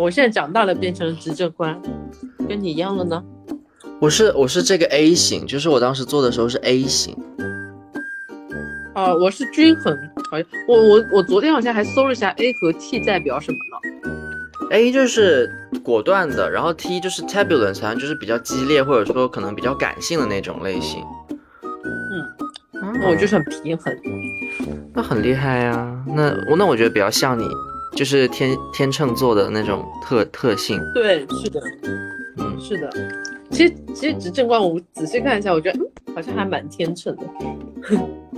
我现在长大了，变成了执政官，跟你一样了呢。我是我是这个 A 型，就是我当时做的时候是 A 型。啊，我是均衡，好像我我我昨天好像还搜了一下 A 和 T 代表什么呢？A 就是果断的，然后 T 就是 turbulence，好像就是比较激烈或者说可能比较感性的那种类型。嗯，那我就是很平衡，那很厉害呀。那我那我觉得比较像你，就是天天秤座的那种特特性。对，是的，嗯，是的。其实其实执政官，我仔细看一下，我觉得好像还蛮天秤的。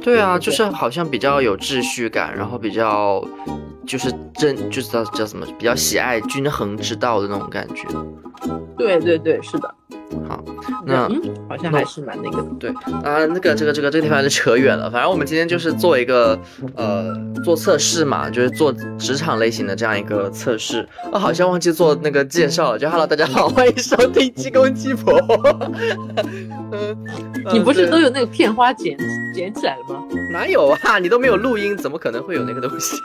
对啊，就是好像比较有秩序感，然后比较就是真，就是叫叫什么，比较喜爱均衡之道的那种感觉。对对对，是的。好，那好像还是蛮那个的。对啊，那个这个这个这个地方就扯远了。反正我们今天就是做一个呃做测试嘛，就是做职场类型的这样一个测试。我好像忘记做那个介绍了，就 Hello 大家好，欢迎收听鸡公鸡婆。嗯，你不是都有那个片花剪剪起来了吗？哪有啊，你都没有录音，怎么可能会有那个东西？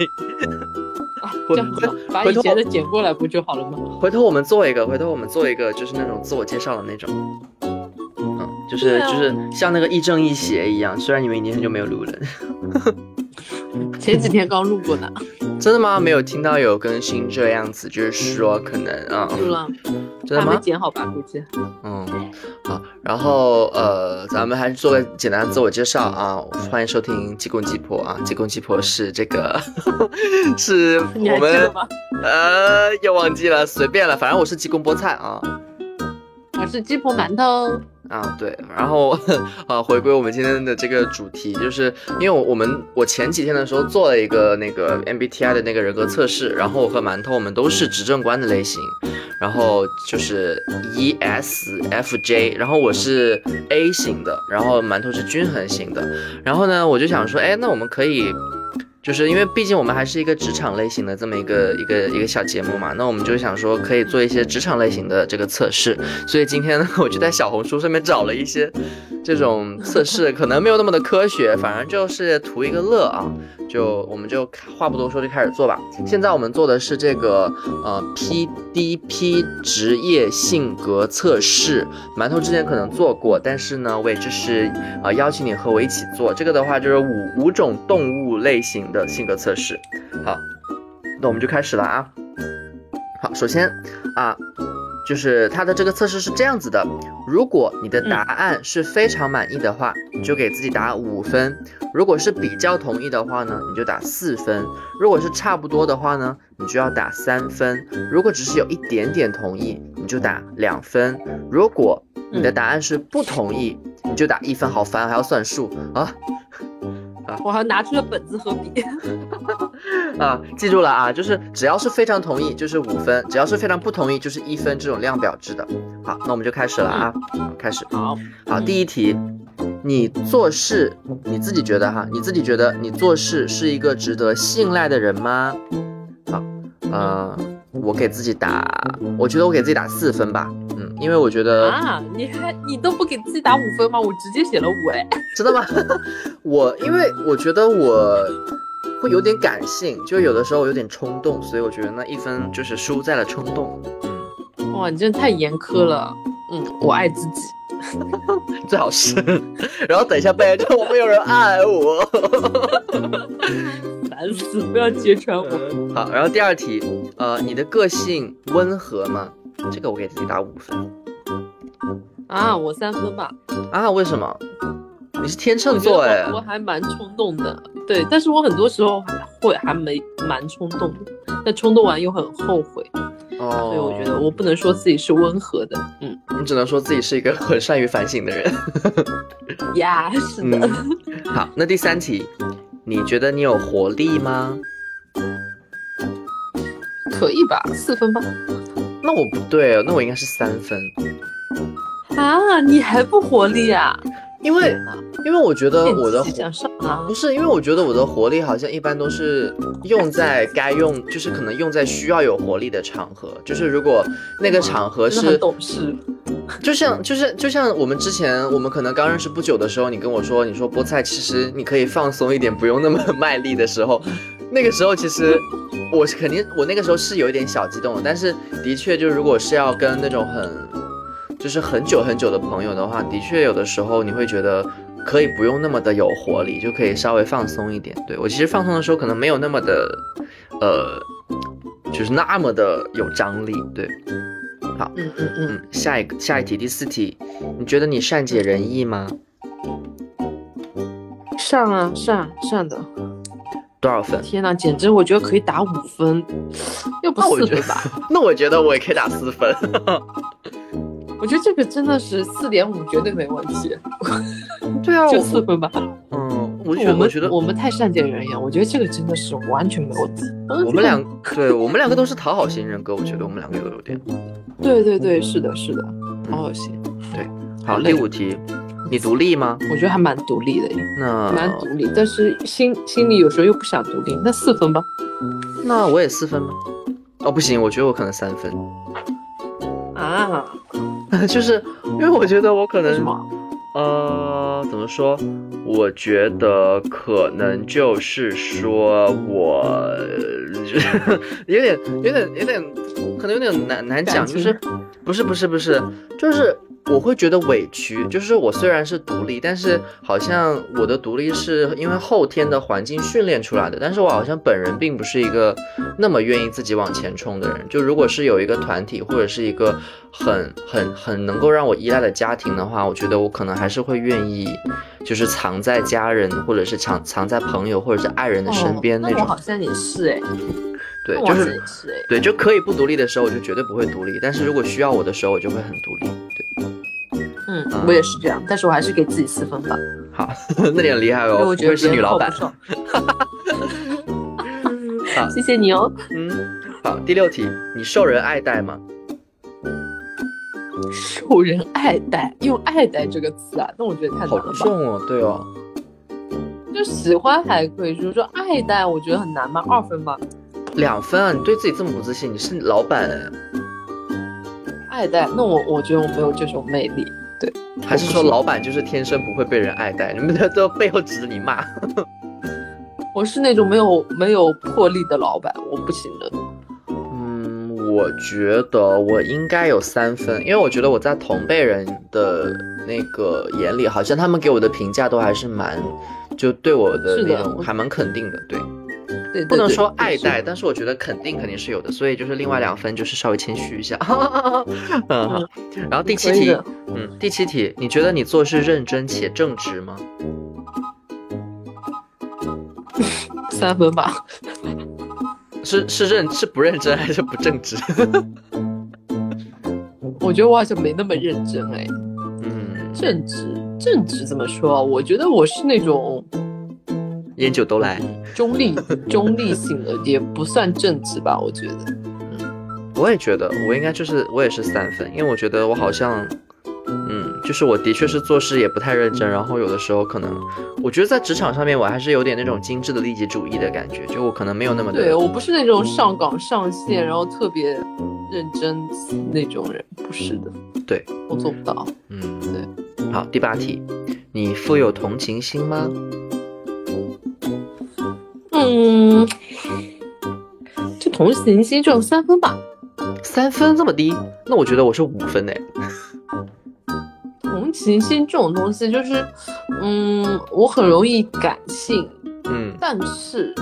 这样子把以前的剪过来不就好了吗？回头我们做一个，回头我们做一个，就是那种自我介绍的那种，嗯，就是就是像那个亦正亦邪一样。虽然你们已经很久没有录了，前几天刚录过的。真的吗？没有听到有更新这样子，就是说可能啊，录了，真的吗？没剪好吧，估计。嗯，好，然后呃，咱们还是做个简单的自我介绍啊，欢迎收听鸡公鸡婆啊，鸡公鸡婆是这个，是我们呃，又忘记了，随便了，反正我是鸡公菠菜啊，我是鸡婆馒头。啊，对，然后啊，回归我们今天的这个主题，就是因为我们我前几天的时候做了一个那个 MBTI 的那个人格测试，然后我和馒头我们都是执政官的类型，然后就是 ESFJ，然后我是 A 型的，然后馒头是均衡型的，然后呢，我就想说，哎，那我们可以。就是因为毕竟我们还是一个职场类型的这么一个一个一个小节目嘛，那我们就想说可以做一些职场类型的这个测试，所以今天呢，我就在小红书上面找了一些这种测试，可能没有那么的科学，反正就是图一个乐啊。就我们就话不多说，就开始做吧。现在我们做的是这个呃 PDP 职业性格测试，馒头之前可能做过，但是呢，我也就是呃邀请你和我一起做。这个的话就是五五种动物类型的性格测试。好，那我们就开始了啊。好，首先啊。就是它的这个测试是这样子的，如果你的答案是非常满意的话，你就给自己打五分；如果是比较同意的话呢，你就打四分；如果是差不多的话呢，你就要打三分；如果只是有一点点同意，你就打两分；如果你的答案是不同意，你就打一分。好烦，还要算数啊！我还拿出了本子和笔 啊，记住了啊，就是只要是非常同意就是五分，只要是非常不同意就是一分，这种量表制的。好，那我们就开始了啊，开始。好，好，第一题，你做事你自己觉得哈，你自己觉得你做事是一个值得信赖的人吗？好，呃，我给自己打，我觉得我给自己打四分吧。嗯，因为我觉得啊，你还你都不给自己打五分吗？我直接写了五哎，真的吗？我因为我觉得我会有点感性，就有的时候有点冲动，所以我觉得那一分就是输在了冲动。嗯，哇，你真的太严苛了。嗯，我爱自己，最好是。然后等一下背着我没有人爱我，烦死！不要揭穿我。好，然后第二题，呃，你的个性温和吗？这个我给自己打五分啊，我三分吧。啊，为什么？你是天秤座哎，我还蛮冲动的，对，但是我很多时候还会还没蛮冲动的，但冲动完又很后悔，哦，所以我觉得我不能说自己是温和的，嗯，你只能说自己是一个很善于反省的人。呀，是的。好，那第三题，你觉得你有活力吗？可以吧，四分吧。那我不对，那我应该是三分啊！你还不活力啊？因为因为我觉得我的不是，因为我觉得我的活力好像一般都是用在该用，就是可能用在需要有活力的场合。就是如果那个场合是懂事，就像就是就像我们之前我们可能刚认识不久的时候，你跟我说，你说菠菜其实你可以放松一点，不用那么 卖力的时候。那个时候其实我是肯定，我那个时候是有一点小激动的，但是的确就如果是要跟那种很就是很久很久的朋友的话，的确有的时候你会觉得可以不用那么的有活力，就可以稍微放松一点。对我其实放松的时候可能没有那么的呃，就是那么的有张力。对，好，嗯嗯嗯，下一个下一题第四题，你觉得你善解人意吗？善啊善善的。多少分？天哪，简直我觉得可以打五分，又不四分吧？那我觉得我也可以打四分。我觉得这个真的是四点五绝对没问题。对啊，就四分吧。嗯，我觉得我们太善解人意了，我觉得这个真的是完全没问题。我们两对我们两个都是讨好型人格，我觉得我们两个有有点。对对对，是的，是的，讨好型。对，好，第五题。你独立吗？我觉得还蛮独立的，那蛮独立，但是心心里有时候又不想独立。那四分吧？那我也四分吗？哦，不行，我觉得我可能三分。啊？就是因为我觉得我可能？呃，怎么说？我觉得可能就是说我 有点、有点、有点，可能有点难难讲，就是不是不是不是，就是。我会觉得委屈，就是我虽然是独立，但是好像我的独立是因为后天的环境训练出来的，但是我好像本人并不是一个那么愿意自己往前冲的人。就如果是有一个团体或者是一个很很很能够让我依赖的家庭的话，我觉得我可能还是会愿意，就是藏在家人或者是藏藏在朋友或者是爱人的身边那种。那我好像也是哎。对，就是对，就可以不独立的时候，我就绝对不会独立。但是如果需要我的时候，我就会很独立。对，嗯，我也是这样，但是我还是给自己四分吧。好，那你很厉害哦，我觉得是女老板。好，谢谢你哦。嗯，好，第六题，你受人爱戴吗？受人爱戴，用“爱戴”这个词啊，那我觉得太难了。好重哦，对哦。就喜欢还可以，就是说爱戴，我觉得很难吗？二分吧。两分啊！你对自己这么不自信，你是老板哎。爱戴，那我我觉得我没有这种魅力，对。还是说老板就是天生不会被人爱戴？你们在都背后指着你骂。我是那种没有没有魄力的老板，我不行的。嗯，我觉得我应该有三分，因为我觉得我在同辈人的那个眼里，好像他们给我的评价都还是蛮，就对我的那种还蛮肯定的，对。不能说爱戴，但是我觉得肯定肯定是有的，所以就是另外两分就是稍微谦虚一下。嗯，然后第七题，嗯，第七题，你觉得你做事认真且正直吗？三分吧。是是认是不认真还是不正直？我觉得我好像没那么认真哎。嗯，正直正直怎么说？我觉得我是那种。烟酒都来，中立中立性的也不算正直吧，我觉得。嗯，我也觉得我应该就是我也是三分，因为我觉得我好像，嗯，就是我的确是做事也不太认真，然后有的时候可能，我觉得在职场上面我还是有点那种精致的利己主义的感觉，就我可能没有那么对我不是那种上岗上线然后特别认真那种人，不是的，对我做不到。嗯，对。好，第八题，你富有同情心吗？嗯，就同情心就三分吧，三分这么低？那我觉得我是五分哎。同情心这种东西就是，嗯，我很容易感性，嗯，但是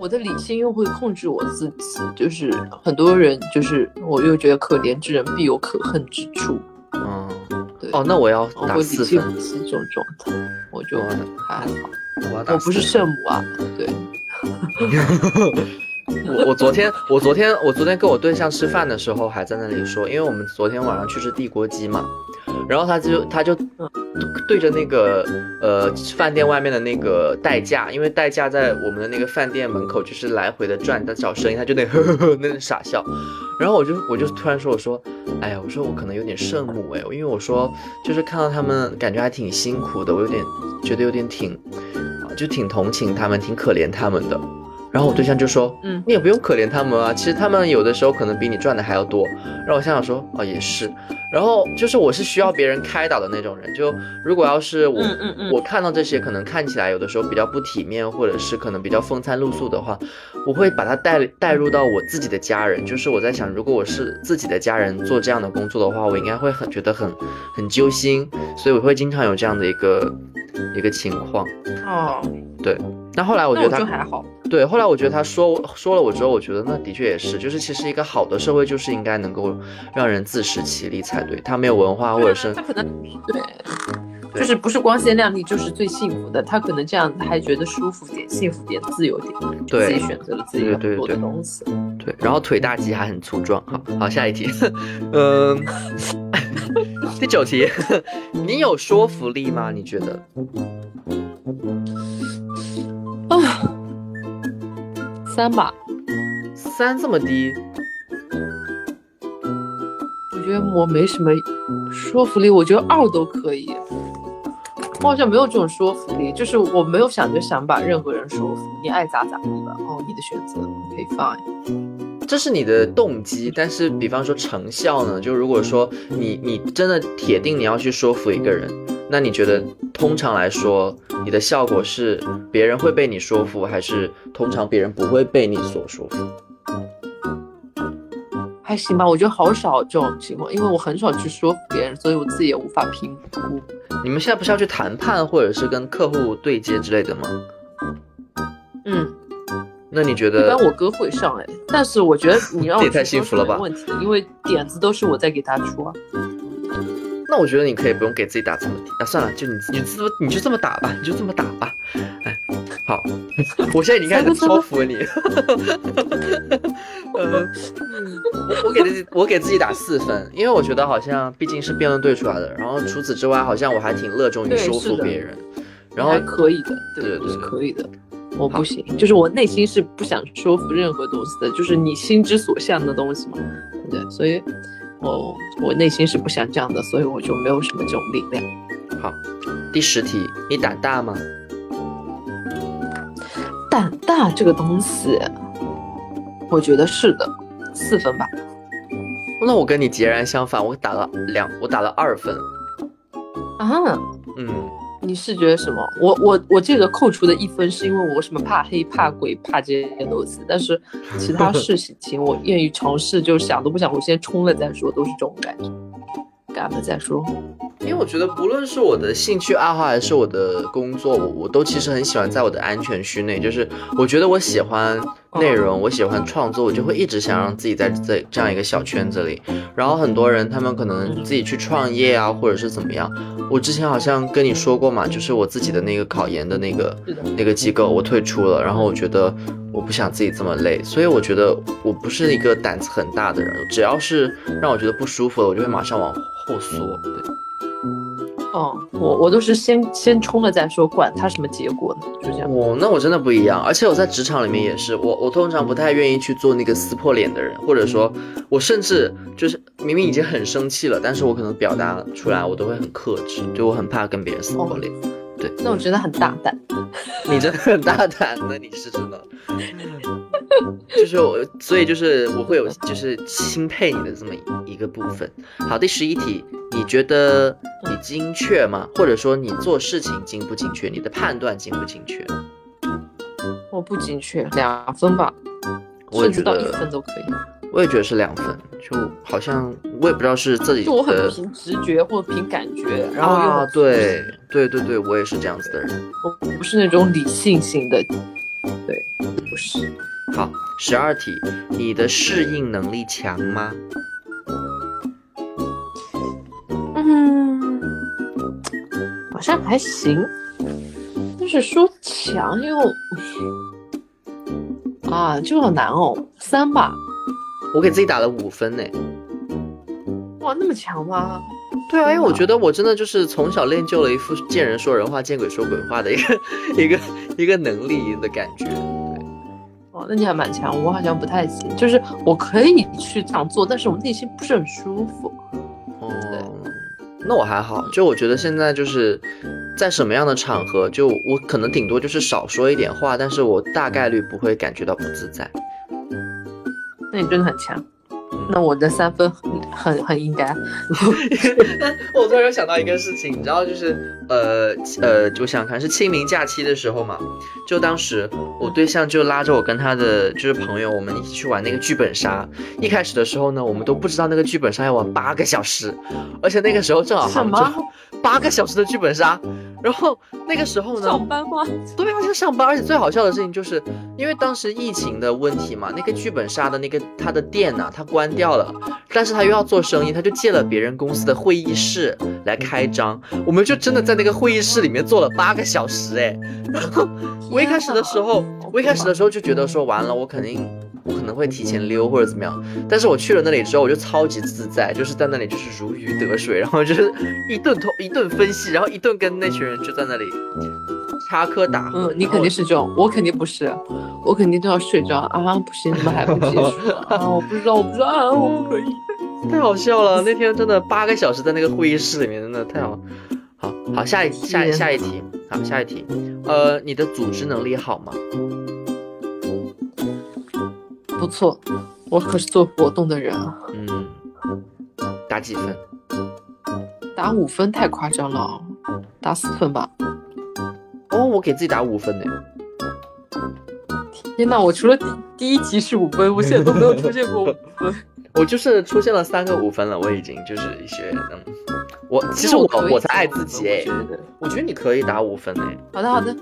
我的理性又会控制我自己，就是很多人就是我又觉得可怜之人必有可恨之处，哦，那我要打四分。这种状态，我就还好。我不是圣母啊，对。我我昨天我昨天我昨天跟我对象吃饭的时候还在那里说，因为我们昨天晚上去吃地锅鸡嘛，然后他就他就对着那个呃饭店外面的那个代驾，因为代驾在我们的那个饭店门口就是来回的转在找生意，他就那呵呵呵那傻笑，然后我就我就突然说我说，哎呀我说我可能有点圣母哎，因为我说就是看到他们感觉还挺辛苦的，我有点觉得有点挺。就挺同情他们，挺可怜他们的。然后我对象就说，嗯，你也不用可怜他们啊，其实他们有的时候可能比你赚的还要多。让我想想说，哦，也是。然后就是我是需要别人开导的那种人，就如果要是我我看到这些可能看起来有的时候比较不体面，或者是可能比较风餐露宿的话，我会把它带带入到我自己的家人。就是我在想，如果我是自己的家人做这样的工作的话，我应该会很觉得很很揪心，所以我会经常有这样的一个一个情况。哦，对。那后来我觉得他还好。对，后来我觉得他说说了我之后，我觉得那的确也是，就是其实一个好的社会就是应该能够让人自食其力才对。他没有文化或者是他可能对，就是不是光鲜亮丽就是最幸福的，他可能这样还觉得舒服点、幸福点、自由点，自己选择了自己要做的东西。对，然后腿大肌还很粗壮。好，好，下一题，嗯，第九题，你有说服力吗？你觉得？三吧，三这么低，我觉得我没什么说服力。我觉得二都可以，我好像没有这种说服力，就是我没有想着想把任何人说服，你爱咋咋地吧。哦，你的选择可以放。这是你的动机，但是比方说成效呢？就如果说你你真的铁定你要去说服一个人。那你觉得，通常来说，你的效果是别人会被你说服，还是通常别人不会被你所说服？还行吧，我觉得好少这种情况，因为我很少去说服别人，所以我自己也无法评估。你们现在不是要去谈判，或者是跟客户对接之类的吗？嗯，那你觉得？一般我哥会上哎，但是我觉得你让我也太幸福了吧？问题，因为点子都是我在给他出啊。那我觉得你可以不用给自己打这么低啊，算了，就你你这么你就这么打吧，你就这么打吧。哎，好，我现在已经开始超服你。呃，我我给自己我给自己打四分，因为我觉得好像毕竟是辩论队出来的，然后除此之外，好像我还挺乐衷于说服别人。然后可以的，对对对，可以的。我不行，就是我内心是不想说服任何东西的，就是你心之所向的东西嘛，对，所以。哦，我内心是不想这样的，所以我就没有什么这种力量。好，第十题，你胆大吗？胆大这个东西，我觉得是的，四分吧。那我跟你截然相反，我打了两，我打了二分。啊？嗯。你是觉得什么？我我我这个扣除的一分是因为我什么怕黑怕鬼怕这些东西，但是其他 事情我愿意尝试，就想都不想，我先冲了再说，都是这种感觉，干了再说。因为我觉得不论是我的兴趣爱好还是我的工作，我我都其实很喜欢在我的安全区内，就是我觉得我喜欢。内容我喜欢创作，我就会一直想让自己在这这样一个小圈子里。然后很多人他们可能自己去创业啊，或者是怎么样。我之前好像跟你说过嘛，就是我自己的那个考研的那个那个机构，我退出了。然后我觉得我不想自己这么累，所以我觉得我不是一个胆子很大的人。只要是让我觉得不舒服了，我就会马上往后缩。对。哦，我我都是先先冲了再说，管他什么结果呢？就这样。我那我真的不一样，而且我在职场里面也是，我我通常不太愿意去做那个撕破脸的人，或者说，我甚至就是明明已经很生气了，但是我可能表达出来我都会很克制，就我很怕跟别人撕破脸。对，那我觉得很大胆。你真的很大胆的，你是真的。就是我，所以就是我会有就是钦佩你的这么一个部分。好，第十一题，你觉得你精确吗？或者说你做事情精不精确？你的判断精不精确？我不精确，两分吧，甚至到一分都可以。我也觉得是两分，就好像我也不知道是自己就我很凭直觉或者凭感觉，然后啊，对对对对，我也是这样子的人，我不是那种理性型的，对，不是。好，十二题，你的适应能力强吗？嗯，好像还行，但是说强又啊，就好难哦，三吧。我给自己打了五分呢。哇，那么强吗？对啊，因为我觉得我真的就是从小练就了一副见人说人话，见鬼说鬼话的一个 一个一个能力的感觉。那你还蛮强，我好像不太行。就是我可以去这样做，但是我内心不是很舒服。哦，那我还好，就我觉得现在就是在什么样的场合，就我可能顶多就是少说一点话，但是我大概率不会感觉到不自在。那你真的很强。那我的三分很很应该。我突然又想到一个事情，你知道，就是呃呃，就想看是清明假期的时候嘛，就当时我对象就拉着我跟他的就是朋友，我们一起去玩那个剧本杀。一开始的时候呢，我们都不知道那个剧本杀要玩八个小时，而且那个时候正好什么八个小时的剧本杀。然后那个时候呢？上班吗？对啊，就上班。而且最好笑的事情就是，因为当时疫情的问题嘛，那个剧本杀的那个他的店呢，他关掉了，但是他又要做生意，他就借了别人公司的会议室来开张。我们就真的在那个会议室里面坐了八个小时，哎。然后我一开始的时候，我一开始的时候就觉得说，完了，我肯定。我可能会提前溜或者怎么样，但是我去了那里之后，我就超级自在，就是在那里就是如鱼得水，然后就是一顿通一顿分析，然后一顿跟那群人就在那里插科打诨。嗯，你肯定是这种，我肯定不是，我肯定都要睡着啊！不行，怎么还不结束 啊？我不知道，我不知道啊！我不可以，太好笑了，那天真的八个小时在那个会议室里面，真的太好。好好，下一下下一题，好下一题，呃，你的组织能力好吗？不错，我可是做活动的人啊。嗯，打几分？打五分太夸张了，打四分吧。哦，我给自己打五分呢。天呐，我除了第第一集是五分，我现在都没有出现过五分。我就是出现了三个五分了，我已经就是一些嗯，我其实我我才爱自己哎，我觉得你可以打五分哎。好的好的。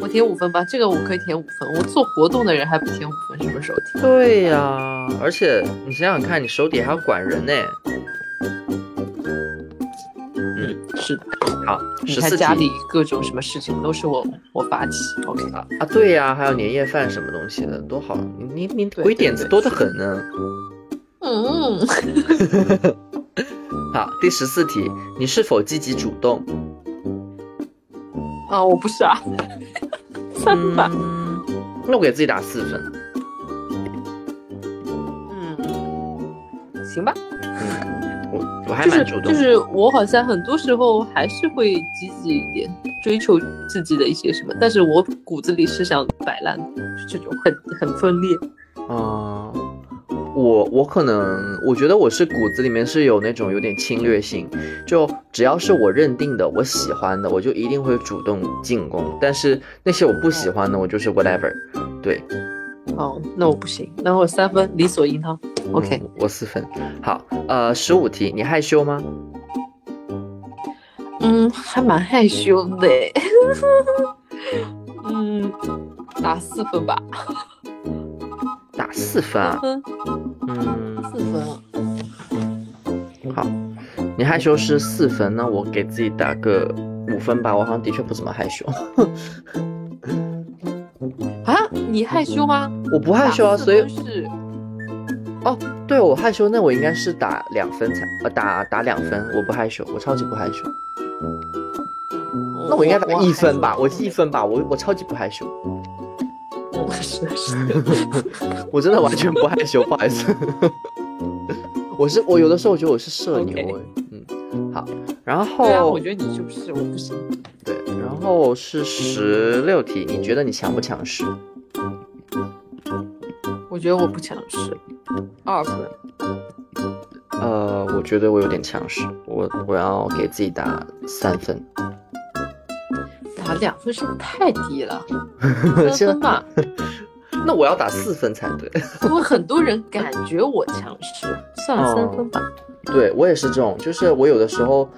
我填五分吧，这个我可以填五分。我做活动的人还不填五分，什么时候填？对呀，而且你想想看，你手底还要管人呢。嗯，是的。好，你看家里各种什么事情都是我我发起。OK 啊啊，对呀，还有年夜饭什么东西的，多好。你你你鬼点子多得很呢。嗯。好，第十四题，你是否积极主动？啊，我不是啊，三吧。那我给自己打四分。嗯，行吧。嗯，我我还蛮主动。就是我好像很多时候还是会积极一点，追求自己的一些什么，但是我骨子里是想摆烂，就这种很很分裂。啊。我我可能我觉得我是骨子里面是有那种有点侵略性，就只要是我认定的我喜欢的，我就一定会主动进攻。但是那些我不喜欢的，我就是 whatever。对，哦，那我不行，那我三分理所应当。OK，我四分。好，呃，十五题，你害羞吗？嗯，还蛮害羞的。嗯，打四分吧。打四分啊？嗯，四分。好，你害羞是四分，那我给自己打个五分吧。我好像的确不怎么害羞。啊？你害羞吗？我不害羞啊，所以是。哦，对我害羞，那我应该是打两分才，呃，打打两分。我不害羞，我超级不害羞。那我应该打一分吧？我一分吧？我我超级不害羞。是是，我真的完全不害羞，不好意思。我是我有的时候我觉得我是社牛哎，嗯，好，然后对啊，我觉得你就是，我不行。对，然后是十六题，你觉得你强不强势？我觉得我不强势，二分。呃，我觉得我有点强势，我我要给自己打三分。打两分是不是太低了？三 分吧。那我要打四分才对。因为很多人感觉我强势，算了，三分吧。对我也是这种，就是我有的时候，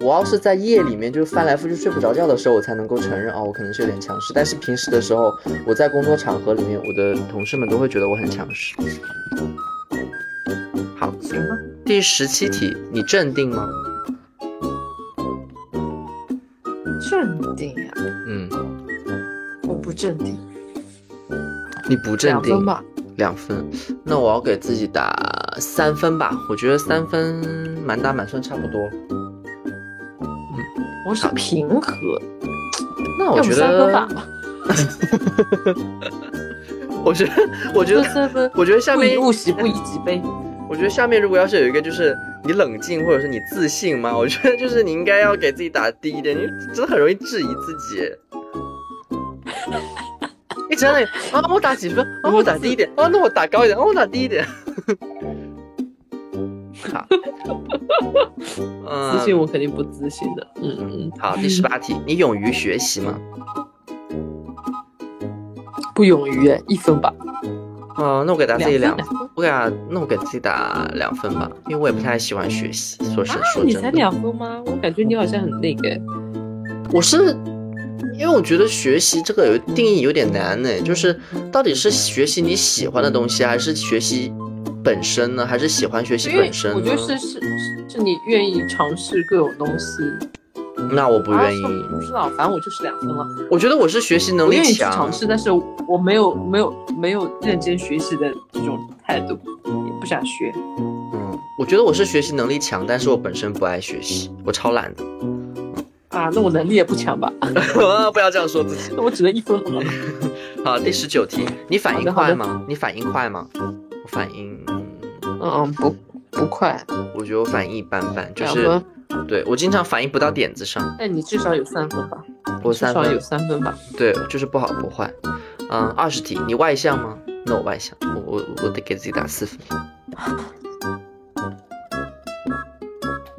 我要是在夜里面就翻来覆去睡不着觉的时候，我才能够承认哦，我可能是有点强势。但是平时的时候，我在工作场合里面，我的同事们都会觉得我很强势。好，行吧。第十七题，你镇定吗？镇定呀，嗯，我不镇定。你不镇定，两分吧，两分。那我要给自己打三分吧，我觉得三分满打满算差不多。嗯，我是平和。那我觉得三分吧。我觉得，我觉得三分。我觉得下面物喜，不以己悲。我觉得下面如果要是有一个就是你冷静或者是你自信嘛？我觉得就是你应该要给自己打低一点，你真的很容易质疑自己。你真的啊？我打几分？啊，我打低一点。啊，那我打高一点。啊，我打低一点。好，自信我肯定不自信的。嗯嗯。好，第十八题，你勇于学习吗？不勇于，一分吧。哦，那我给他自己两分，我给他，那我给自己打两分吧，因为我也不太喜欢学习。说实说真的，你才两分吗？我感觉你好像很那个。我是，因为我觉得学习这个有定义有点难呢，就是到底是学习你喜欢的东西，还是学习本身呢？还是喜欢学习本身？我觉得是是是你愿意尝试各种东西。那我不愿意，不知道，反正我就是两分了。我觉得我是学习能力强，愿意尝试，但是我没有没有没有认真学习的这种态度，也不想学。嗯，我觉得我是学习能力强，但是我本身不爱学习，我超懒的。啊，那我能力也不强吧？不要这样说自己。那我只能一分了。好，第十九题，你反应快吗？你反应快吗？我反应，嗯，不不快。我觉得我反应一般般，就是。对我经常反应不到点子上，那你至少有三分吧？我至少有三分吧？对，就是不好不坏。嗯，二十题，你外向吗？那我外向，我我我得给自己打四分。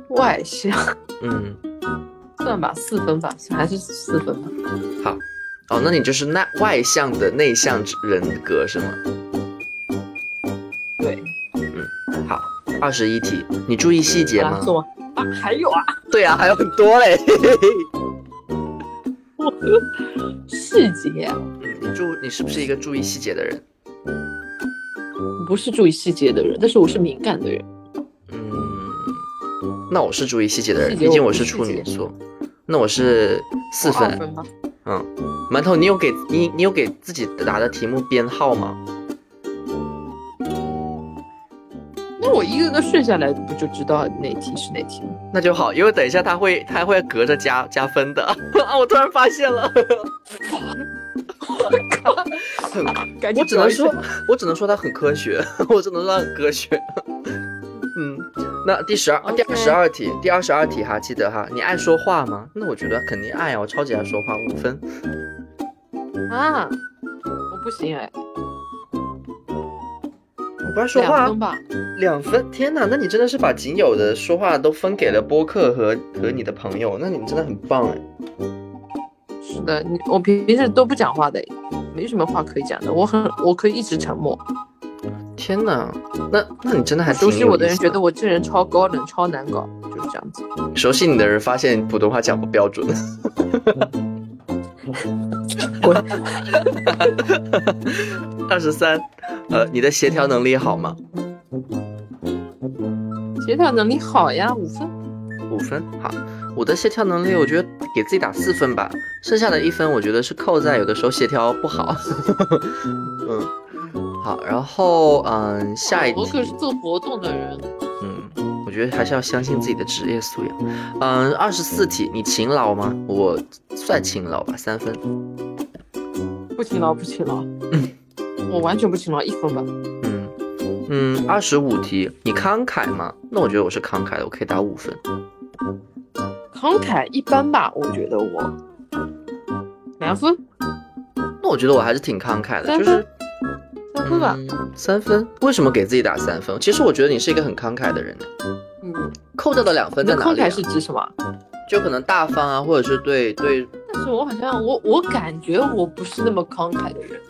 外向，嗯，算吧，四分吧，还是四分吧。好，哦，那你就是那外向的内向人格是吗？对，嗯，好，二十一题，你注意细节吗？啊，还有啊，对啊，还有很多嘞。细节，嗯你注，你是不是一个注意细节的人？不是注意细节的人，但是我是敏感的人。嗯，那我是注意细节的人，毕竟我是处女座。那我是四分。嗯，馒头，你有给你你有给自己答的题目编号吗？那我一个个顺下来，不就知道哪题是哪题吗？那就好，因为等一下他会他会隔着加加分的 啊！我突然发现了，我靠，我只能说，我只能说他很科学，我只能说他很科学。嗯，那第十二第二十二题，第二十二题哈，记得哈，你爱说话吗？那我觉得肯定爱啊，我超级爱说话，五分。啊，我不行哎。不爱说话，两分吧，两分。天哪，那你真的是把仅有的说话都分给了播客和和你的朋友，那你真的很棒哎。是的，你我平平时都不讲话的，没什么话可以讲的，我很我可以一直沉默。天哪，那那你真的还熟悉我的人觉得我这人超高冷、超难搞，就是这样子。熟悉你的人发现普通话讲不标准。滚！二十三，呃，你的协调能力好吗？协调能力好呀，五分。五分，好。我的协调能力，我觉得给自己打四分吧，剩下的一分，我觉得是扣在有的时候协调不好。嗯，好，然后嗯，下一题。我可是做活动的人。嗯，我觉得还是要相信自己的职业素养。嗯，二十四题，你勤劳吗？我算勤劳吧，三分。不勤劳，不勤劳。嗯，我完全不勤劳，一分吧。嗯嗯，二十五题，你慷慨吗？那我觉得我是慷慨的，我可以打五分。慷慨一般吧，我觉得我两分。那我觉得我还是挺慷慨的，就是三分吧。三分？为什么给自己打三分？其实我觉得你是一个很慷慨的人。嗯，扣掉的两分在哪里？慷慨是指什么？就可能大方啊，或者是对对。但是我好像我我感觉我不是那么慷慨的人，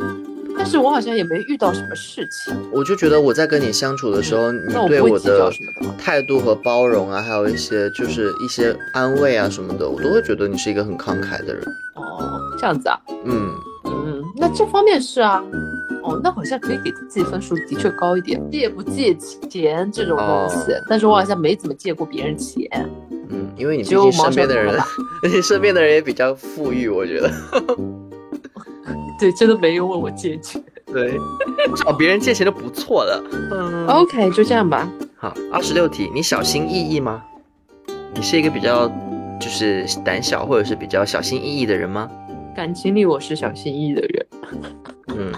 但是我好像也没遇到什么事情。我就觉得我在跟你相处的时候，你对我的态度和包容啊，还有一些就是一些安慰啊什么的，我都会觉得你是一个很慷慨的人。哦，这样子啊？嗯嗯，那这方面是啊。哦，那好像可以给自己分数的确高一点。借不借钱这种东西，但是我好像没怎么借过别人钱。嗯，因为你毕竟身边的人，你 身边的人也比较富裕，我觉得。对，真的没人问我借钱。对，找别人借钱都不错了。嗯，OK，就这样吧。好，二十六题，你小心翼翼吗？你是一个比较就是胆小或者是比较小心翼翼的人吗？感情里我是小心翼翼的人。嗯，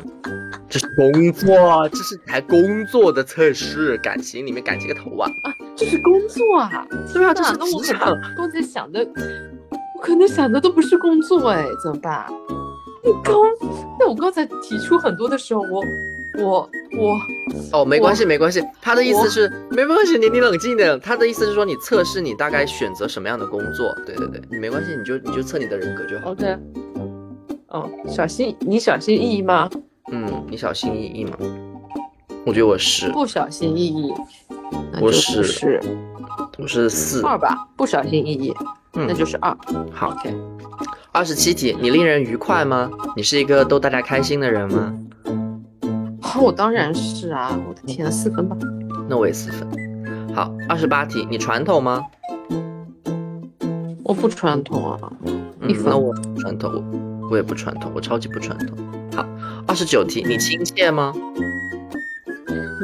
这是工作，这是台工作的测试，感情里面感情个头啊！啊。这是工作啊！对啊，这我可能刚才想的，我可能想的都不是工作哎，怎么办？你刚，那我刚才提出很多的时候，我我我哦，没关系没关系，他的意思是没关系，你你冷静点。他的意思是说你测试你大概选择什么样的工作，对对对，你没关系，你就你就测你的人格就好。OK。哦，小心你小心翼翼吗？嗯，你小心翼翼吗？我觉得我是不小心翼翼。我是是，我是四二吧，不小心翼翼，嗯，那就是二。好，OK。二十七题，你令人愉快吗？你是一个逗大家开心的人吗？好，我当然是啊，我的天，四分吧。那我也四分。好，二十八题，你传统吗？我不传统啊，一分。那我传统，我我也不传统，我超级不传统。好，二十九题，你亲切吗？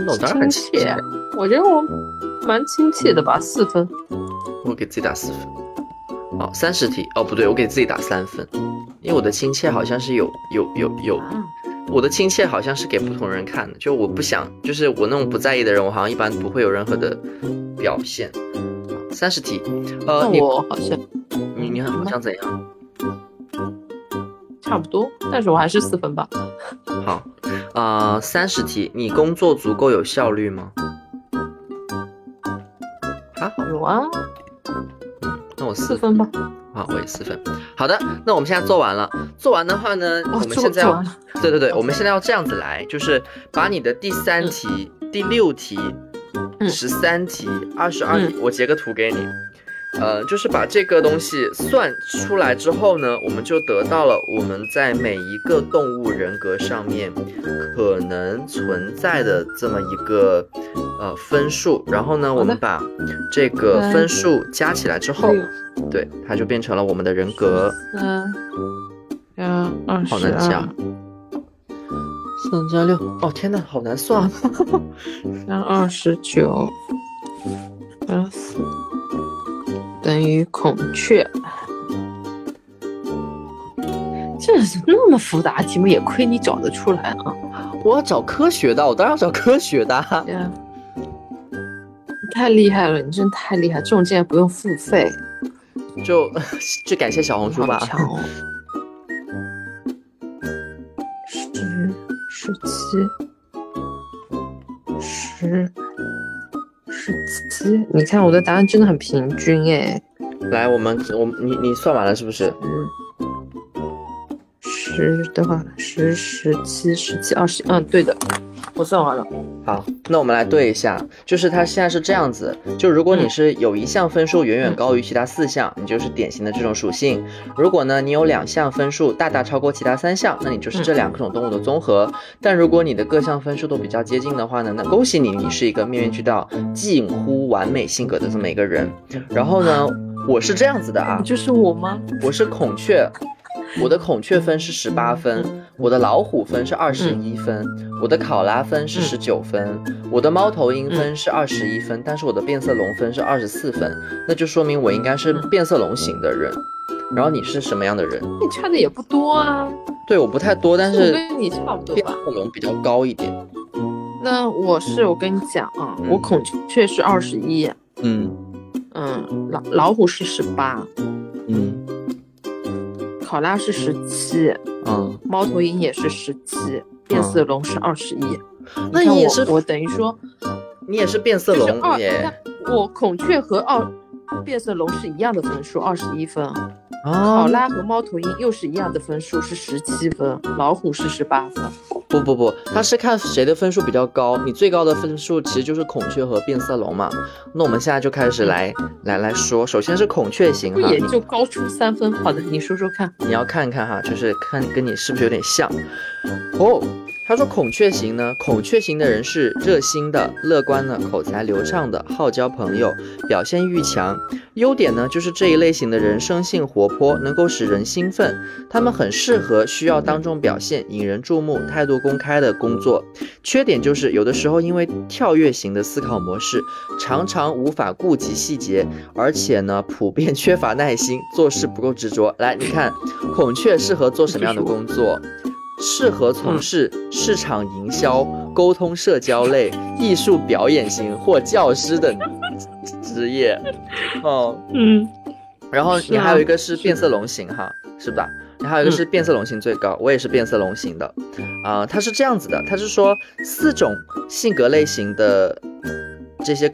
那我当然亲切。我觉得我蛮亲切的吧，四分。我给自己打四分。好，三十题哦，不对，我给自己打三分，因为我的亲切好像是有有有有，我的亲切好像是给不同人看的，就我不想，就是我那种不在意的人，我好像一般不会有任何的表现。三十题，呃，我好像，你你好像怎样？差不多，但是我还是四分吧。好，呃，三十题，你工作足够有效率吗？啊，有啊，那我四分吧。啊，我也四分。好的，那我们现在做完了。做完的话呢，我们现在要，对对对，我们现在要这样子来，就是把你的第三题、第六题、十三题、二十二题，我截个图给你。呃，就是把这个东西算出来之后呢，我们就得到了我们在每一个动物人格上面可能存在的这么一个呃分数。然后呢，我们把这个分数加起来之后，对，它就变成了我们的人格。嗯，嗯二十好难加。三加六，哦天呐，好难算。三二十九，加四。等于孔雀，这是那么复杂题目，也亏你找得出来啊！我要找科学的，我当然要找科学的。太厉害了，你真太厉害，这种竟然不用付费，就 就感谢小红书吧。强哦！七、十。十七，你看我的答案真的很平均哎。来，我们我你你算完了是不是？嗯十的话，十、十七、十七、二十，嗯，对的。我算完了，好，那我们来对一下，就是它现在是这样子，就如果你是有一项分数远远高于其他四项，你就是典型的这种属性；如果呢你有两项分数大大超过其他三项，那你就是这两种动物的综合。但如果你的各项分数都比较接近的话呢，那恭喜你，你是一个面面俱到、近乎完美性格的这么一个人。然后呢，我是这样子的啊，就是我吗？我是孔雀。我的孔雀分是十八分，我的老虎分是二十一分，我的考拉分是十九分，我的猫头鹰分是二十一分，但是我的变色龙分是二十四分，那就说明我应该是变色龙型的人。然后你是什么样的人？你差的也不多啊。对，我不太多，但是跟你差不多吧。变色龙比较高一点。那我是，我跟你讲啊，我孔雀是二十一，嗯嗯，老老虎是十八，嗯。考拉是十七，嗯，猫头鹰也是十七，变色龙是二十一。那你也是我等于说，你也是变色龙耶。我孔雀和二变色龙是一样的分数，二十一分。考拉和猫头鹰又是一样的分数，是十七分。老虎是十八分。不不不，它是看谁的分数比较高。你最高的分数其实就是孔雀和变色龙嘛。那我们现在就开始来来来说，首先是孔雀型哈，也就高出三分。好的，你说说看。你要看看哈，就是看跟你是不是有点像哦。他说孔雀型呢，孔雀型的人是热心的、乐观的、口才流畅的、好交朋友、表现欲强。优点呢，就是这一类型的人生性活泼，能够使人兴奋。他们很适合需要当众表现、引人注目、态度公开的工作。缺点就是有的时候因为跳跃型的思考模式，常常无法顾及细节，而且呢，普遍缺乏耐心，做事不够执着。来，你看，孔雀适合做什么样的工作？适合从事市场营销、沟通、社交类、艺术表演型或教师等职业。哦，嗯。然后你还有一个是变色龙型哈，是吧？你还有一个是变色龙型最高，我也是变色龙型的。啊，它是这样子的，它是说四种性格类型的这些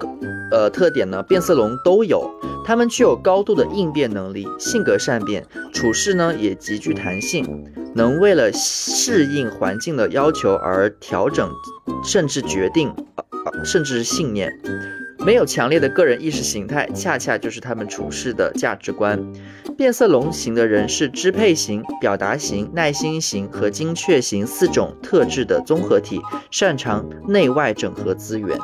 呃特点呢，变色龙都有。它们具有高度的应变能力，性格善变，处事呢也极具弹性，能为了适应环境的要求而调整，甚至决定，甚至是信念。没有强烈的个人意识形态，恰恰就是他们处事的价值观。变色龙型的人是支配型、表达型、耐心型和精确型四种特质的综合体，擅长内外整合资源。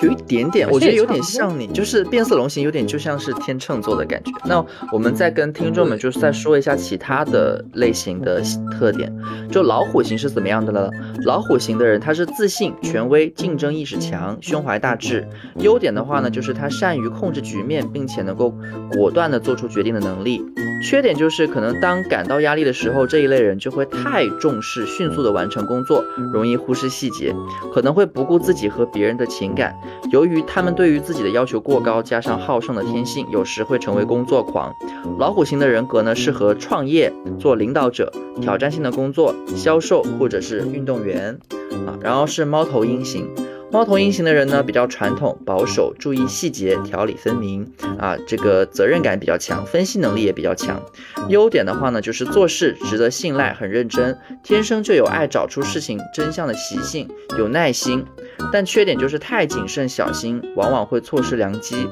有一点点，我觉得有点像你，就是变色龙型，有点就像是天秤座的感觉。那我们再跟听众们就是再说一下其他的类型的特点。就老虎型是怎么样的呢？老虎型的人他是自信、权威、竞争意识强、胸怀大志。优点的话呢，就是他善于控制局面，并且能够果断的做出决定的能力。缺点就是可能当感到压力的时候，这一类人就会太重视迅速的完成工作，容易忽视细节，可能会不顾自己和别人的情感。由于他们对于自己的要求过高，加上好胜的天性，有时会成为工作狂。老虎型的人格呢，适合创业、做领导者、挑战性的工作、销售或者是运动员啊。然后是猫头鹰型。猫头鹰型的人呢，比较传统、保守，注意细节，条理分明啊，这个责任感比较强，分析能力也比较强。优点的话呢，就是做事值得信赖，很认真，天生就有爱找出事情真相的习性，有耐心。但缺点就是太谨慎小心，往往会错失良机。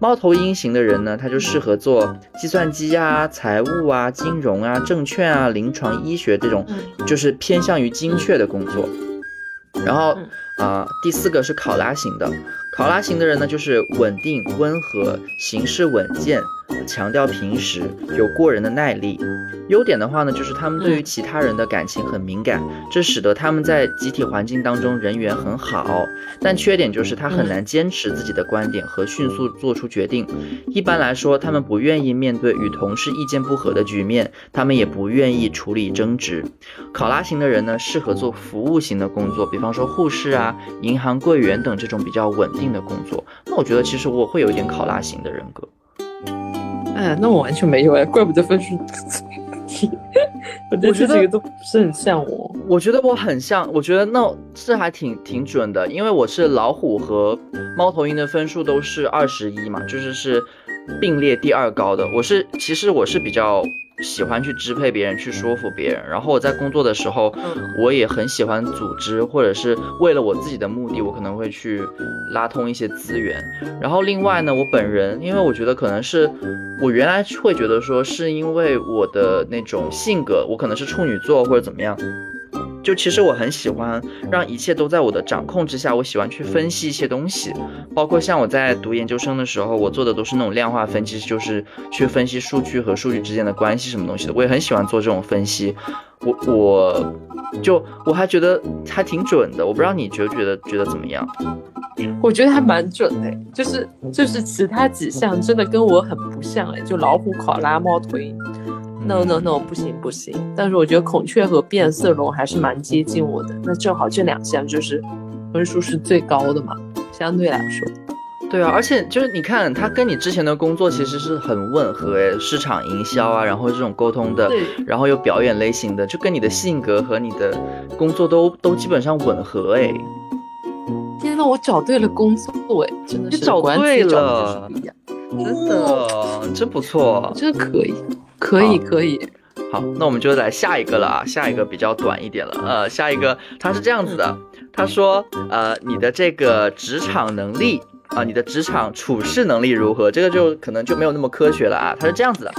猫头鹰型的人呢，他就适合做计算机啊、财务啊、金融啊、证券啊、临床医学这种，就是偏向于精确的工作。然后。啊，第四个是考拉型的，考拉型的人呢，就是稳定、温和，行事稳健。强调平时有过人的耐力，优点的话呢，就是他们对于其他人的感情很敏感，这使得他们在集体环境当中人缘很好。但缺点就是他很难坚持自己的观点和迅速做出决定。一般来说，他们不愿意面对与同事意见不合的局面，他们也不愿意处理争执。考拉型的人呢，适合做服务型的工作，比方说护士啊、银行柜员等这种比较稳定的工作。那我觉得其实我会有一点考拉型的人格。哎，那我完全没有哎，怪不得分数 低。我觉得这几个都不是很像我。我觉得我很像，我觉得那这还挺挺准的，因为我是老虎和猫头鹰的分数都是二十一嘛，就是是并列第二高的。我是其实我是比较。喜欢去支配别人，去说服别人。然后我在工作的时候，我也很喜欢组织，或者是为了我自己的目的，我可能会去拉通一些资源。然后另外呢，我本人，因为我觉得可能是我原来会觉得说，是因为我的那种性格，我可能是处女座或者怎么样。就其实我很喜欢让一切都在我的掌控之下，我喜欢去分析一些东西，包括像我在读研究生的时候，我做的都是那种量化分析，就是去分析数据和数据之间的关系什么东西的，我也很喜欢做这种分析。我我就我还觉得还挺准的，我不知道你觉不觉得觉得怎么样？我觉得还蛮准的，就是就是其他几项真的跟我很不像哎，就老虎、考拉、猫头鹰。No no no 不行不行，但是我觉得孔雀和变色龙还是蛮接近我的，那正好这两项就是分数是最高的嘛，相对来说。对啊，而且就是你看，它跟你之前的工作其实是很吻合诶，市场营销啊，然后这种沟通的，然后又表演类型的，就跟你的性格和你的工作都都基本上吻合诶。天呐，我找对了工作诶，真的是找对了，真的真不错，真的可以。可以可以，好，那我们就来下一个了啊，下一个比较短一点了，呃，下一个他是这样子的，他说，呃，你的这个职场能力啊，你的职场处事能力如何？这个就可能就没有那么科学了啊，他是这样子的。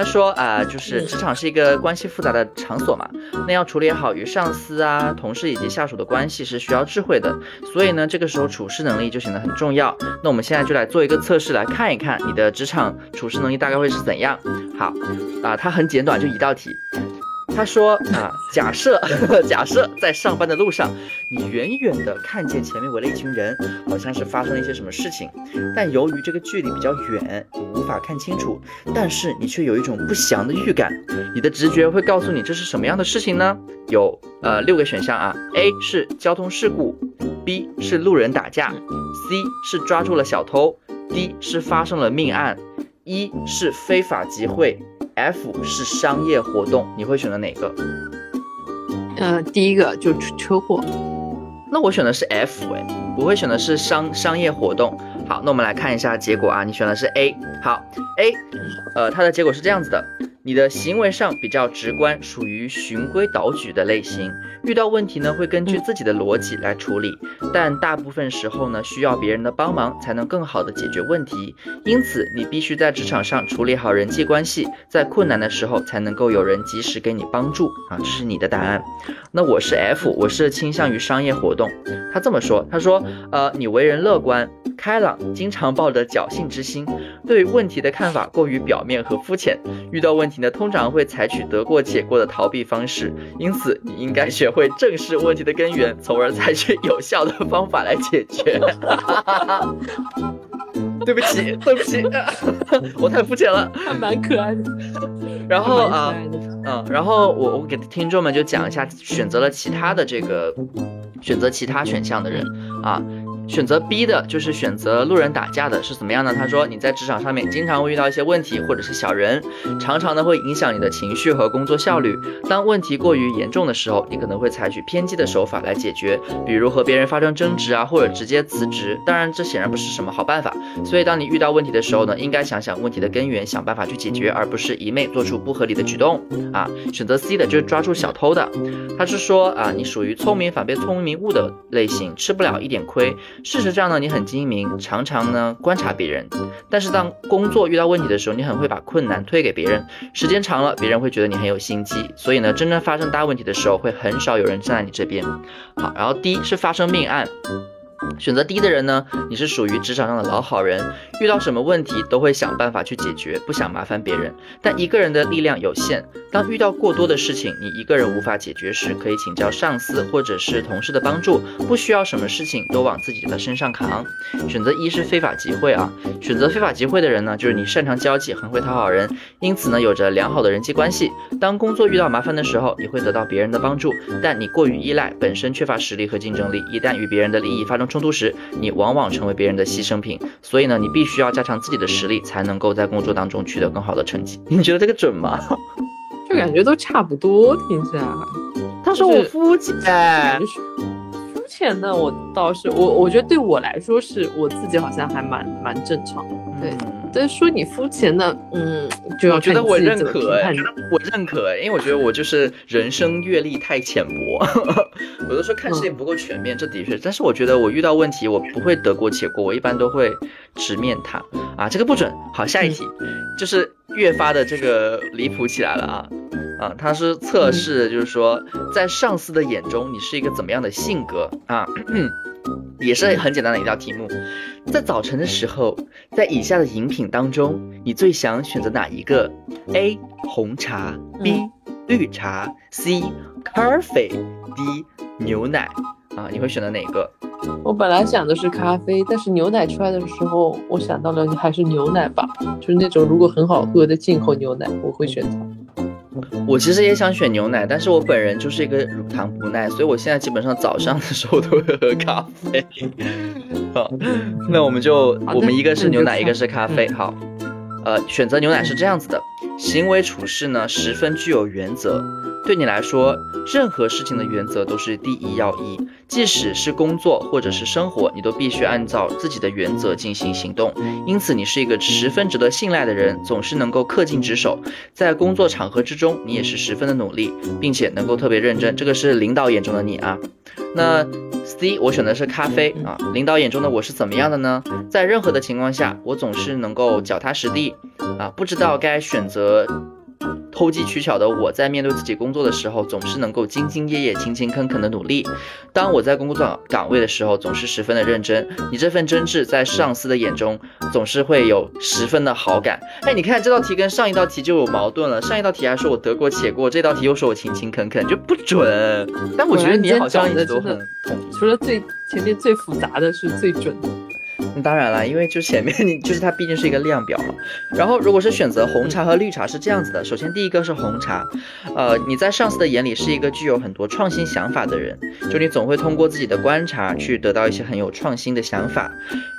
他说啊，就是职场是一个关系复杂的场所嘛，那要处理好与上司啊、同事以及下属的关系是需要智慧的，所以呢，这个时候处事能力就显得很重要。那我们现在就来做一个测试，来看一看你的职场处事能力大概会是怎样。好，啊，它很简短，就一道题。他说啊，假设 假设在上班的路上，你远远的看见前面围了一群人，好像是发生了一些什么事情，但由于这个距离比较远，你无法看清楚，但是你却有一种不祥的预感，你的直觉会告诉你这是什么样的事情呢？有呃六个选项啊，A 是交通事故，B 是路人打架，C 是抓住了小偷 D 是发生了命案，E 是非法集会，F 是商业活动，你会选择哪个？呃，第一个就车祸。那我选的是 F 哎，我会选的是商商业活动。好，那我们来看一下结果啊，你选的是 A。好，A，呃，它的结果是这样子的。你的行为上比较直观，属于循规蹈矩的类型。遇到问题呢，会根据自己的逻辑来处理，但大部分时候呢，需要别人的帮忙才能更好的解决问题。因此，你必须在职场上处理好人际关系，在困难的时候才能够有人及时给你帮助啊。这是你的答案。那我是 F，我是倾向于商业活动。他这么说，他说，呃，你为人乐观开朗，经常抱着侥幸之心，对问题的看法过于表面和肤浅，遇到问题呢，通常会采取得过且过的逃避方式。因此，你应该学会正视问题的根源，从而采取有效的方法来解决。对不起，对不起，我太肤浅了。还蛮可爱的。然后啊，嗯，然后我我给听众们就讲一下选择了其他的这个选择其他选项的人啊。选择 B 的就是选择路人打架的，是怎么样呢？他说你在职场上面经常会遇到一些问题，或者是小人，常常呢会影响你的情绪和工作效率。当问题过于严重的时候，你可能会采取偏激的手法来解决，比如和别人发生争执啊，或者直接辞职。当然，这显然不是什么好办法。所以，当你遇到问题的时候呢，应该想想问题的根源，想办法去解决，而不是一昧做出不合理的举动啊。选择 C 的就是抓住小偷的，他是说啊，你属于聪明反被聪明误的类型，吃不了一点亏。事实上呢，你很精明，常常呢观察别人，但是当工作遇到问题的时候，你很会把困难推给别人，时间长了，别人会觉得你很有心机，所以呢，真正发生大问题的时候，会很少有人站在你这边。好，然后第一是发生命案。选择 D 的人呢，你是属于职场上的老好人，遇到什么问题都会想办法去解决，不想麻烦别人。但一个人的力量有限，当遇到过多的事情，你一个人无法解决时，可以请教上司或者是同事的帮助，不需要什么事情都往自己的身上扛。选择一是非法集会啊，选择非法集会的人呢，就是你擅长交际，很会讨好人，因此呢，有着良好的人际关系。当工作遇到麻烦的时候，你会得到别人的帮助，但你过于依赖，本身缺乏实力和竞争力，一旦与别人的利益发生冲突时，你往往成为别人的牺牲品，所以呢，你必须要加强自己的实力，才能够在工作当中取得更好的成绩。你觉得这个准吗？就感觉都差不多，听起来。他说我肤浅，肤浅的我倒是我，我觉得对我来说是我自己好像还蛮蛮正常的，对。但是说你肤浅的，嗯，就要觉得我认可，我认可，因为我觉得我就是人生阅历太浅薄，有的时候看事情不够全面，这的确。但是我觉得我遇到问题，我不会得过且过，我一般都会直面它啊。这个不准。好，下一题就是越发的这个离谱起来了啊啊！他是测试，就是说在上司的眼中，你是一个怎么样的性格啊？也是很简单的一道题目，在早晨的时候，在以下的饮品当中，你最想选择哪一个？A. 红茶 B. 绿茶 C. 咖啡 D. 牛奶啊，你会选择哪个？我本来想的是咖啡，但是牛奶出来的时候，我想到了还是牛奶吧，就是那种如果很好喝的进口牛奶，我会选它。我其实也想选牛奶，但是我本人就是一个乳糖不耐，所以我现在基本上早上的时候都会喝咖啡。好，那我们就我们一个是牛奶，一个是咖啡。好，呃，选择牛奶是这样子的，行为处事呢十分具有原则。对你来说，任何事情的原则都是第一要义。即使是工作或者是生活，你都必须按照自己的原则进行行动。因此，你是一个十分值得信赖的人，总是能够恪尽职守。在工作场合之中，你也是十分的努力，并且能够特别认真。这个是领导眼中的你啊。那 C，我选的是咖啡啊。领导眼中的我是怎么样的呢？在任何的情况下，我总是能够脚踏实地啊，不知道该选择。投机取巧的我在面对自己工作的时候，总是能够兢兢业业、勤勤恳恳的努力。当我在工作岗位的时候，总是十分的认真。你这份真挚，在上司的眼中，总是会有十分的好感。哎，你看这道题跟上一道题就有矛盾了。上一道题还说我得过且过，这道题又说我勤勤恳恳，就不准。但我觉得你好像一直都很，除了最前面最复杂的是最准的。当然了，因为就前面你就是它毕竟是一个量表嘛。然后如果是选择红茶和绿茶是这样子的，首先第一个是红茶，呃，你在上司的眼里是一个具有很多创新想法的人，就你总会通过自己的观察去得到一些很有创新的想法。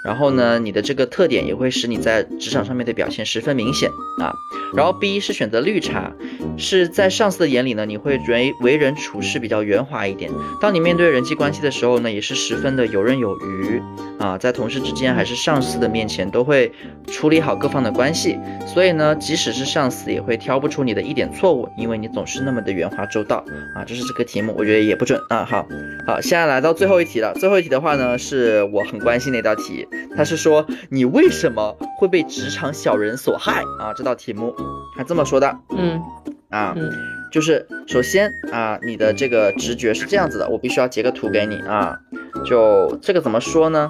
然后呢，你的这个特点也会使你在职场上面的表现十分明显啊。然后 B 是选择绿茶，是在上司的眼里呢，你会为为人处事比较圆滑一点。当你面对人际关系的时候呢，也是十分的游刃有余啊，在同事之间还是上司的面前都会处理好各方的关系。所以呢，即使是上司也会挑不出你的一点错误，因为你总是那么的圆滑周到啊。这是这个题目，我觉得也不准啊。好，好，现在来到最后一题了。最后一题的话呢，是我很关心的一道题。它是说你为什么会被职场小人所害啊？这道题目他这么说的，嗯，啊，就是首先啊，你的这个直觉是这样子的，我必须要截个图给你啊，就这个怎么说呢？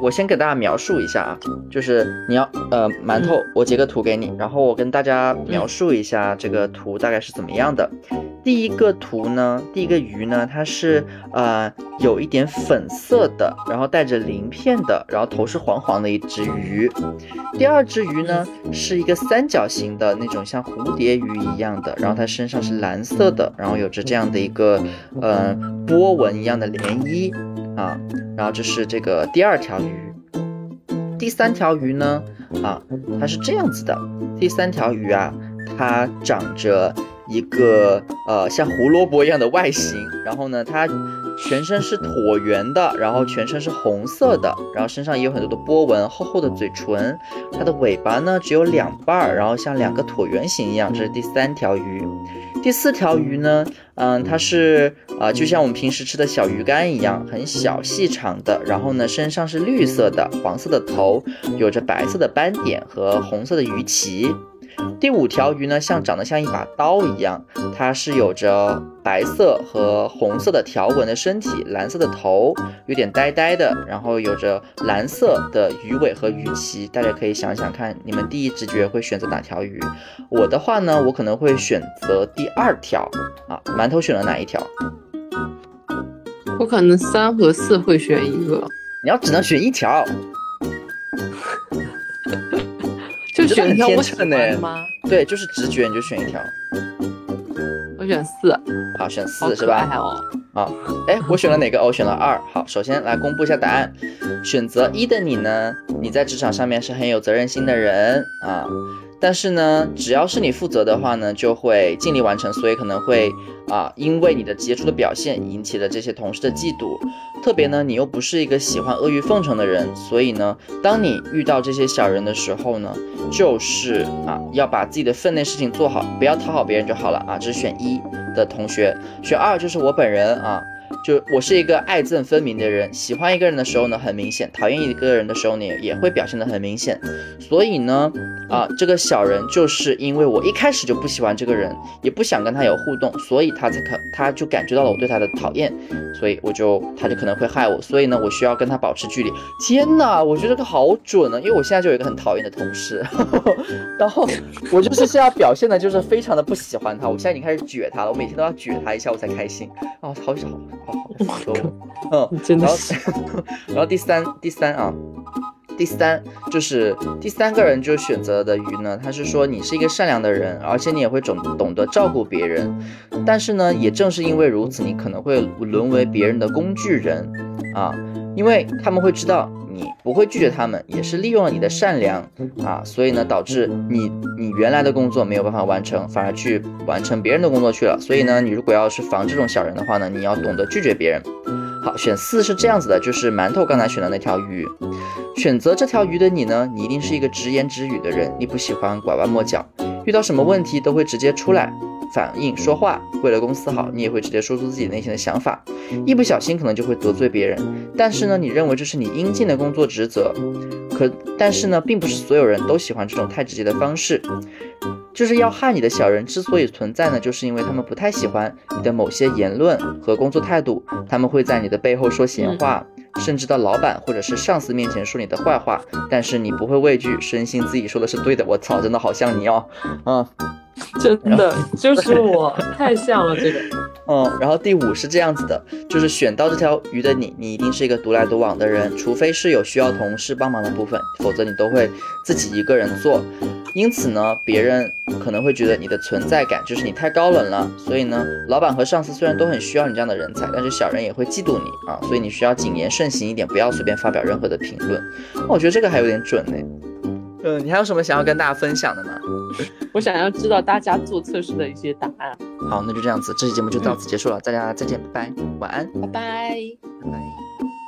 我先给大家描述一下啊，就是你要呃馒头，我截个图给你，然后我跟大家描述一下这个图大概是怎么样的。第一个图呢，第一个鱼呢，它是呃有一点粉色的，然后带着鳞片的，然后头是黄黄的一只鱼。第二只鱼呢是一个三角形的那种像蝴蝶鱼一样的，然后它身上是蓝色的，然后有着这样的一个呃波纹一样的涟漪啊。然后这是这个第二条鱼。第三条鱼呢啊，它是这样子的。第三条鱼啊，它长着。一个呃像胡萝卜一样的外形，然后呢，它全身是椭圆的，然后全身是红色的，然后身上也有很多的波纹，厚厚的嘴唇，它的尾巴呢只有两半儿，然后像两个椭圆形一样。这是第三条鱼，第四条鱼呢，嗯，它是啊，就像我们平时吃的小鱼干一样，很小细长的，然后呢，身上是绿色的，黄色的头，有着白色的斑点和红色的鱼鳍。第五条鱼呢，像长得像一把刀一样，它是有着白色和红色的条纹的身体，蓝色的头，有点呆呆的，然后有着蓝色的鱼尾和鱼鳍。大家可以想想看，你们第一直觉会选择哪条鱼？我的话呢，我可能会选择第二条啊。馒头选了哪一条？我可能三和四会选一个。你要只能选一条。就选一条我喜欢吗？对，就是直觉，你就选一条。我选四，好，选四是吧？哦。啊，哎，我选了哪个？我选了二。好，首先来公布一下答案。选择一的你呢，你在职场上面是很有责任心的人啊。但是呢，只要是你负责的话呢，就会尽力完成，所以可能会啊，因为你的杰出的表现引起了这些同事的嫉妒。特别呢，你又不是一个喜欢阿谀奉承的人，所以呢，当你遇到这些小人的时候呢，就是啊，要把自己的分内事情做好，不要讨好别人就好了啊。这是选一的同学，选二就是我本人啊。就我是一个爱憎分明的人，喜欢一个人的时候呢，很明显；讨厌一个人的时候呢，也会表现得很明显。所以呢，啊，这个小人就是因为我一开始就不喜欢这个人，也不想跟他有互动，所以他才可他就感觉到了我对他的讨厌，所以我就他就可能会害我。所以呢，我需要跟他保持距离。天哪，我觉得这个好准啊！因为我现在就有一个很讨厌的同事，然后我就是现在表现的就是非常的不喜欢他。我现在已经开始撅他了，我每天都要撅他一下我才开心啊，好好。嗯，真的是。然后第三，第三啊，第三就是第三个人就选择的鱼呢，他是说你是一个善良的人，而且你也会懂懂得照顾别人，但是呢，也正是因为如此，你可能会沦为别人的工具人啊，因为他们会知道。你不会拒绝他们，也是利用了你的善良啊，所以呢，导致你你原来的工作没有办法完成，反而去完成别人的工作去了。所以呢，你如果要是防这种小人的话呢，你要懂得拒绝别人。好，选四是这样子的，就是馒头刚才选的那条鱼。选择这条鱼的你呢，你一定是一个直言直语的人，你不喜欢拐弯抹角，遇到什么问题都会直接出来。反应说话，为了公司好，你也会直接说出自己内心的想法，一不小心可能就会得罪别人。但是呢，你认为这是你应尽的工作职责，可但是呢，并不是所有人都喜欢这种太直接的方式。就是要害你的小人之所以存在呢，就是因为他们不太喜欢你的某些言论和工作态度，他们会在你的背后说闲话，甚至到老板或者是上司面前说你的坏话。但是你不会畏惧，深信自己说的是对的。我操，真的好像你哦，嗯。真的 就是我，太像了这个。嗯，然后第五是这样子的，就是选到这条鱼的你，你一定是一个独来独往的人，除非是有需要同事帮忙的部分，否则你都会自己一个人做。因此呢，别人可能会觉得你的存在感就是你太高冷了。所以呢，老板和上司虽然都很需要你这样的人才，但是小人也会嫉妒你啊。所以你需要谨言慎行一点，不要随便发表任何的评论。我觉得这个还有点准呢。嗯，你还有什么想要跟大家分享的吗？我想要知道大家做测试的一些答案。好，那就这样子，这期节目就到此结束了，大家再见，拜拜，晚安，拜拜，拜拜。